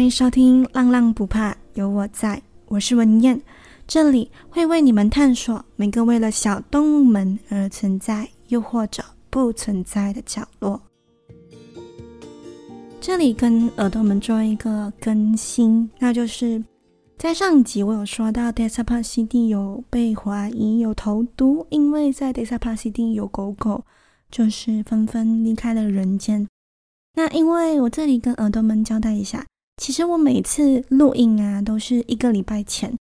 欢迎收听《浪浪不怕，有我在》，我是文燕，这里会为你们探索每个为了小动物们而存在，又或者不存在的角落。这里跟耳朵们做一个更新，那就是在上集我有说到，Desa Pasidi 有被怀疑有投毒，因为在 Desa Pasidi 有狗狗就是纷纷离开了人间。那因为我这里跟耳朵们交代一下。其实我每次录音啊，都是一个礼拜前，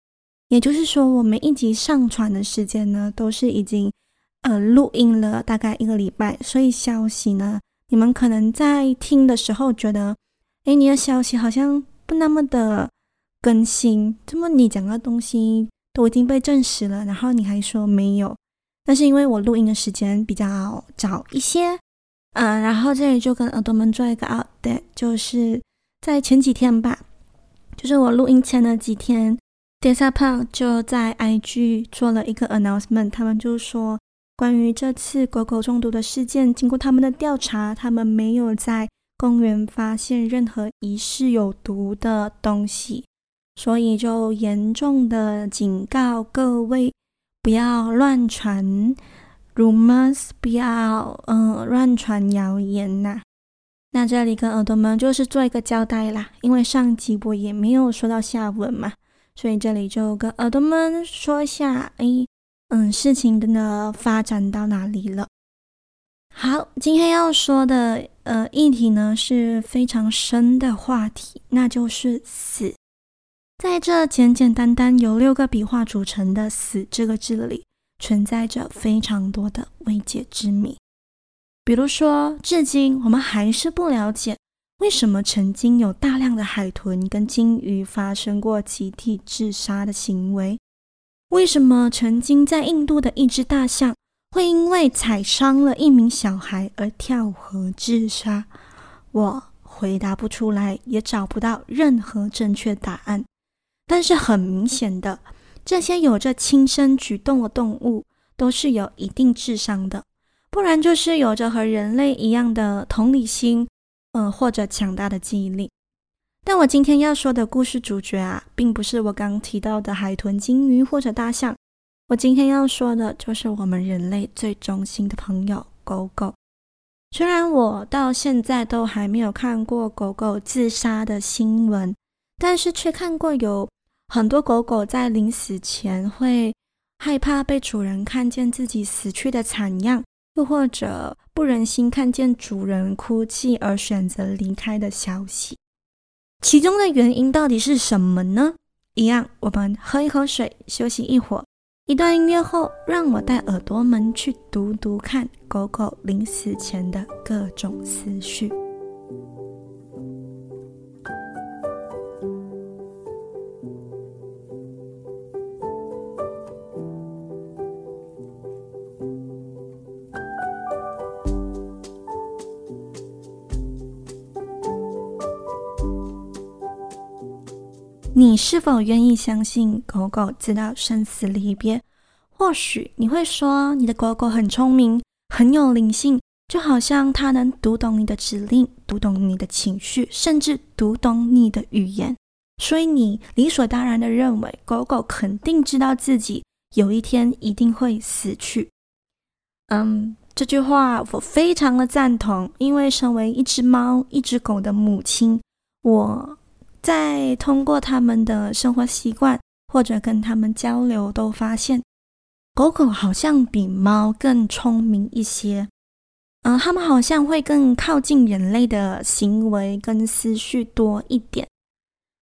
也就是说，我每一集上传的时间呢，都是已经呃录音了大概一个礼拜，所以消息呢，你们可能在听的时候觉得，哎，你的消息好像不那么的更新，这么你讲的东西都已经被证实了，然后你还说没有，那是因为我录音的时间比较早一些，嗯、然后这里就跟耳朵们做一个 update，就是。在前几天吧，就是我录音前的几天，Desa p a 就在 IG 做了一个 announcement，他们就说，关于这次狗狗中毒的事件，经过他们的调查，他们没有在公园发现任何疑似有毒的东西，所以就严重的警告各位，不要乱传 rumors，不要嗯、乱传谣言呐、那这里跟耳朵们就是做一个交代啦，因为上集我也没有说到下文嘛，所以这里就跟耳朵们说一下，哎，嗯，事情真的发展到哪里了？好，今天要说的呃议题呢是非常深的话题，那就是死。在这简简单单由六个笔画组成的“死”这个字里，存在着非常多的未解之谜。比如说，至今我们还是不了解为什么曾经有大量的海豚跟鲸鱼发生过集体自杀的行为？为什么曾经在印度的一只大象会因为踩伤了一名小孩而跳河自杀？我回答不出来，也找不到任何正确答案。但是很明显的，这些有着轻生举动的动物都是有一定智商的。不然就是有着和人类一样的同理心，呃，或者强大的记忆力。但我今天要说的故事主角啊，并不是我刚提到的海豚、鲸鱼或者大象。我今天要说的就是我们人类最忠心的朋友——狗狗。虽然我到现在都还没有看过狗狗自杀的新闻，但是却看过有很多狗狗在临死前会害怕被主人看见自己死去的惨样。又或者不忍心看见主人哭泣而选择离开的消息，其中的原因到底是什么呢？一样，我们喝一口水，休息一会儿。一段音乐后，让我带耳朵们去读读看狗狗临死前的各种思绪。你是否愿意相信狗狗知道生死离别？或许你会说，你的狗狗很聪明，很有灵性，就好像它能读懂你的指令，读懂你的情绪，甚至读懂你的语言。所以你理所当然地认为，狗狗肯定知道自己有一天一定会死去。嗯，这句话我非常的赞同，因为身为一只猫、一只狗的母亲，我。在通过他们的生活习惯或者跟他们交流，都发现狗狗好像比猫更聪明一些。嗯、呃，他们好像会更靠近人类的行为跟思绪多一点。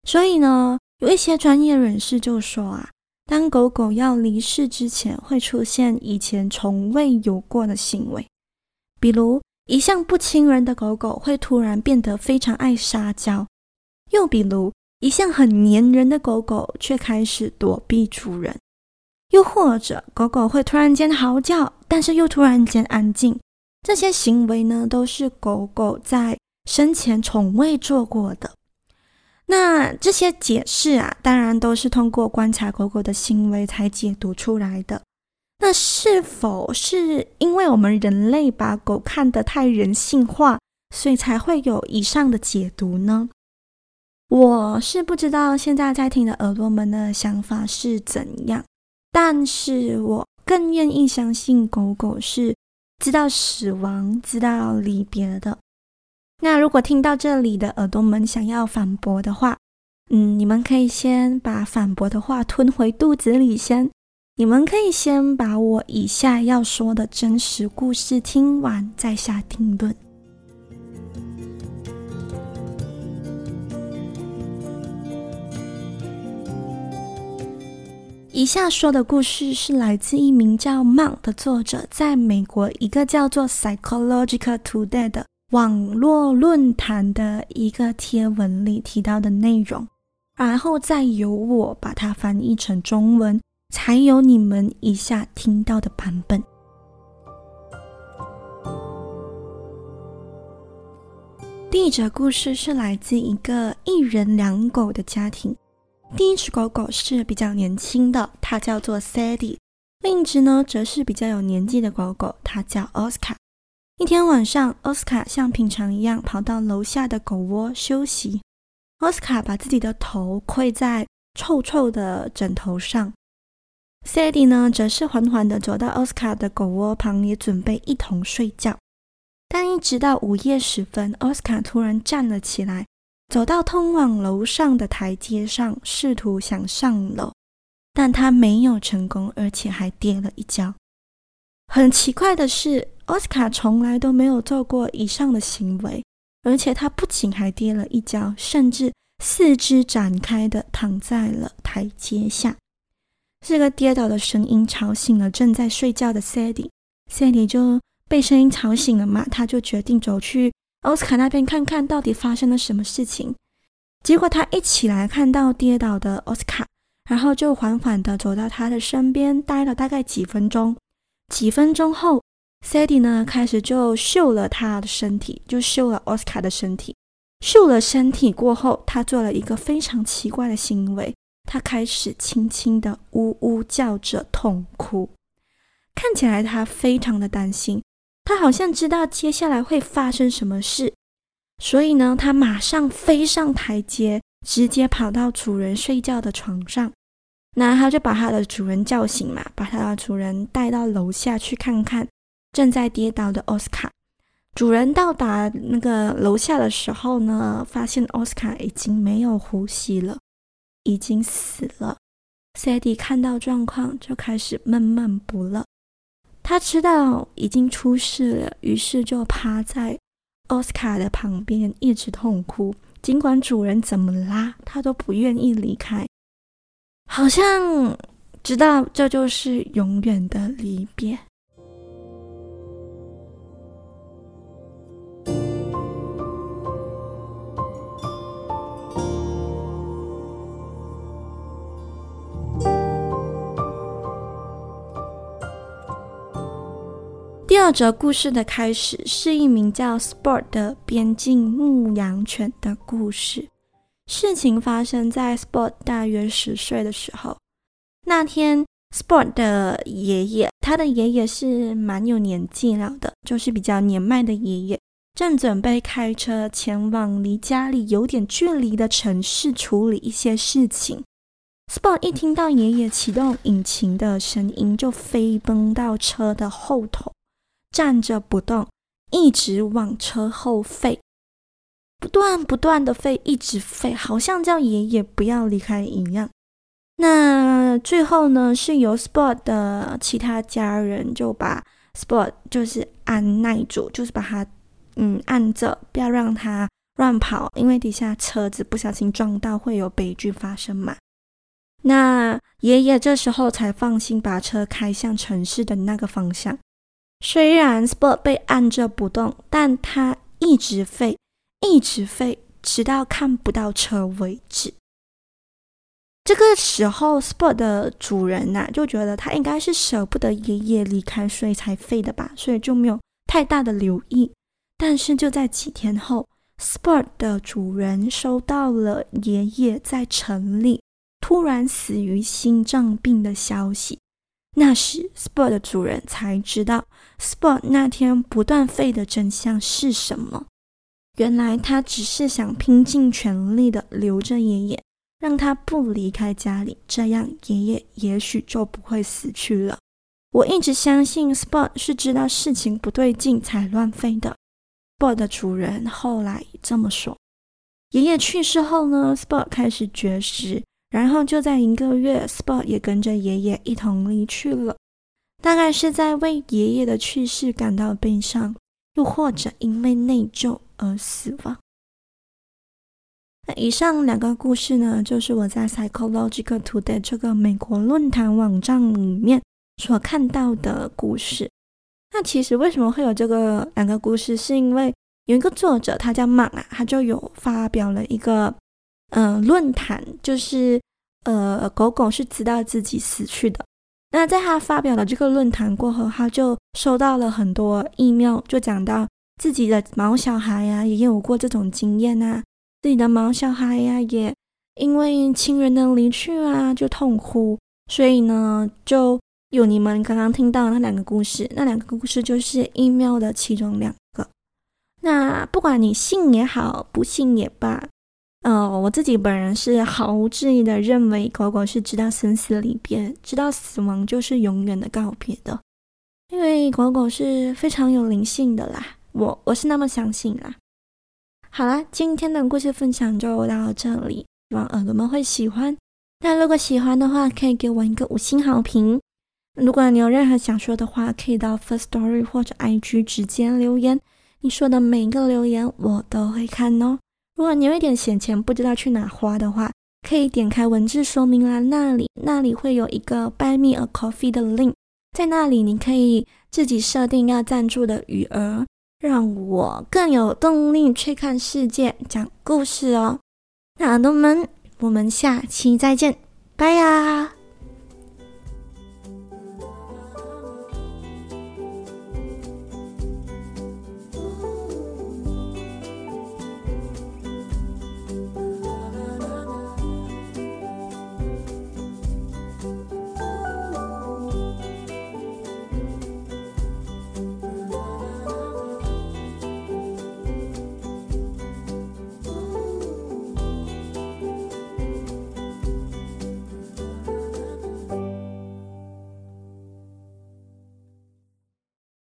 所以呢，有一些专业人士就说啊，当狗狗要离世之前，会出现以前从未有过的行为，比如一向不亲人的狗狗会突然变得非常爱撒娇。又比如，一向很粘人的狗狗却开始躲避主人；又或者，狗狗会突然间嚎叫，但是又突然间安静。这些行为呢，都是狗狗在生前从未做过的。那这些解释啊，当然都是通过观察狗狗的行为才解读出来的。那是否是因为我们人类把狗看得太人性化，所以才会有以上的解读呢？我是不知道现在在听的耳朵们的想法是怎样，但是我更愿意相信狗狗是知道死亡、知道离别的。那如果听到这里的耳朵们想要反驳的话，嗯，你们可以先把反驳的话吞回肚子里先。你们可以先把我以下要说的真实故事听完，再下定论。以下说的故事是来自一名叫 Mang 的作者，在美国一个叫做 Psychological Today 的网络论坛的一个贴文里提到的内容，然后再由我把它翻译成中文，才有你们以下听到的版本。第一则故事是来自一个一人两狗的家庭。第一只狗狗是比较年轻的，它叫做 Sadie；另一只呢，则是比较有年纪的狗狗，它叫 Oscar。一天晚上，Oscar 像平常一样跑到楼下的狗窝休息。Oscar 把自己的头跪在臭臭的枕头上，Sadie 呢，则是缓缓地走到 Oscar 的狗窝旁，也准备一同睡觉。但一直到午夜时分，Oscar 突然站了起来。走到通往楼上的台阶上，试图想上楼，但他没有成功，而且还跌了一跤。很奇怪的是，奥斯卡从来都没有做过以上的行为，而且他不仅还跌了一跤，甚至四肢展开的躺在了台阶下。这个跌倒的声音吵醒了正在睡觉的 Sadie，Sadie 就被声音吵醒了嘛，他就决定走去。奥斯卡那边看看到底发生了什么事情，结果他一起来看到跌倒的奥斯卡，然后就缓缓地走到他的身边，待了大概几分钟。几分钟后，Sadie 呢开始就嗅了他的身体，就嗅了奥斯卡的身体。嗅了身体过后，他做了一个非常奇怪的行为，他开始轻轻的呜呜叫着痛哭，看起来他非常的担心。他好像知道接下来会发生什么事，所以呢，他马上飞上台阶，直接跑到主人睡觉的床上。那他就把他的主人叫醒嘛，把他的主人带到楼下去看看正在跌倒的奥斯卡。主人到达那个楼下的时候呢，发现奥斯卡已经没有呼吸了，已经死了。Sadie 看到状况就开始闷闷不乐。他知道已经出事了，于是就趴在奥斯卡的旁边，一直痛哭。尽管主人怎么拉，他都不愿意离开，好像知道这就是永远的离别。第二则故事的开始是一名叫 Sport 的边境牧羊犬的故事。事情发生在 Sport 大约十岁的时候。那天，Sport 的爷爷，他的爷爷是蛮有年纪了的，就是比较年迈的爷爷，正准备开车前往离家里有点距离的城市处理一些事情。Sport 一听到爷爷启动引擎的声音，就飞奔到车的后头。站着不动，一直往车后吠，不断不断的吠，一直吠，好像叫爷爷不要离开一样。那最后呢，是由 Sport 的其他家人就把 Sport 就是按耐住，就是把他嗯按着，不要让他乱跑，因为底下车子不小心撞到会有悲剧发生嘛。那爷爷这时候才放心把车开向城市的那个方向。虽然 Sport 被按着不动，但他一直吠，一直吠，直到看不到车为止。这个时候，Sport 的主人呐、就觉得他应该是舍不得爷爷离开，所以才吠的吧，所以就没有太大的留意。但是就在几天后，Sport 的主人收到了爷爷在城里突然死于心脏病的消息。那时，Sport 的主人才知道，Sport 那天不断吠的真相是什么。原来他只是想拼尽全力的留着爷爷，让他不离开家里，这样爷爷也许就不会死去了。我一直相信，Sport 是知道事情不对劲才乱飞的。Sport 的主人后来这么说。爷爷去世后呢，Sport 开始绝食，然后就在一个月，Spot 也跟着爷爷一同离去了。大概是在为爷爷的去世感到悲伤，又或者因为内疚而死亡。那以上两个故事呢，就是我在 Psychological Today 这个美国论坛网站里面所看到的故事。那其实为什么会有这个两个故事？是因为有一个作者，他叫 Mark 啊，他就有发表了一个呃论坛，就是呃狗狗是知道自己死去的。那在他发表了这个论坛过后，他就收到了很多 email，就讲到自己的毛小孩呀、也有过这种经验啊，自己的毛小孩呀、也因为亲人的离去啊，就痛哭。所以呢，就有你们刚刚听到那两个故事，那两个故事就是 email 的其中两个。那不管你信也好，不信也罢。呃，我自己本人是毫无质疑的认为，狗狗是知道生死离别，知道死亡就是永远的告别的，因为狗狗是非常有灵性的啦，我我是那么相信啦。好啦，今天的故事分享就到这里，希望耳朵们会喜欢。那如果喜欢的话，可以给我一个五星好评。如果你有任何想说的话，可以到 Firstory 或者 IG 直接留言，你说的每一个留言我都会看哦。如果你有一点闲钱不知道去哪花的话，可以点开文字说明栏那里，那里会有一个 Buy Me a Coffee 的 link，在那里你可以自己设定要赞助的余额，让我更有动力去看世界、讲故事哦。那耳朵们，我们下期再见，拜呀！